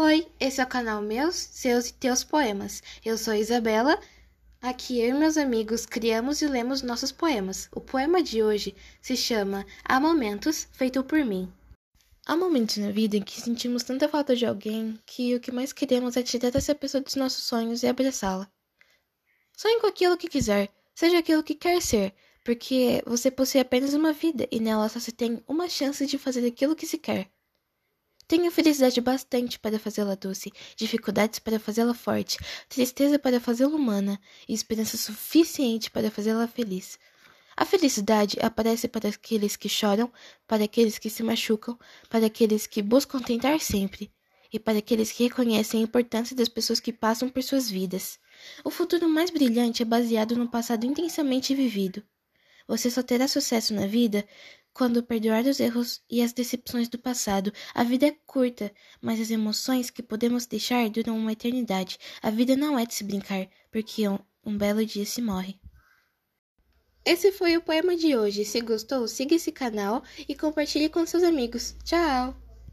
Oi, esse é o canal Meus, Seus e Teus Poemas. Eu sou Isabela. Aqui eu e meus amigos criamos e lemos nossos poemas. O poema de hoje se chama Há Momentos, feito por mim. Há momentos na vida em que sentimos tanta falta de alguém que o que mais queremos é tirar essa pessoa dos nossos sonhos e abraçá-la. Sonhe com aquilo que quiser, seja aquilo que quer ser, porque você possui apenas uma vida e nela só se tem uma chance de fazer aquilo que se quer. Tenho felicidade bastante para fazê-la doce, dificuldades para fazê-la forte, tristeza para fazê-la humana e esperança suficiente para fazê-la feliz. A felicidade aparece para aqueles que choram, para aqueles que se machucam, para aqueles que buscam tentar sempre e para aqueles que reconhecem a importância das pessoas que passam por suas vidas. O futuro mais brilhante é baseado no passado intensamente vivido. Você só terá sucesso na vida quando perdoar os erros e as decepções do passado. A vida é curta, mas as emoções que podemos deixar duram uma eternidade. A vida não é de se brincar, porque um, um belo dia se morre. Esse foi o poema de hoje. Se gostou, siga esse canal e compartilhe com seus amigos. Tchau!